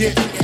get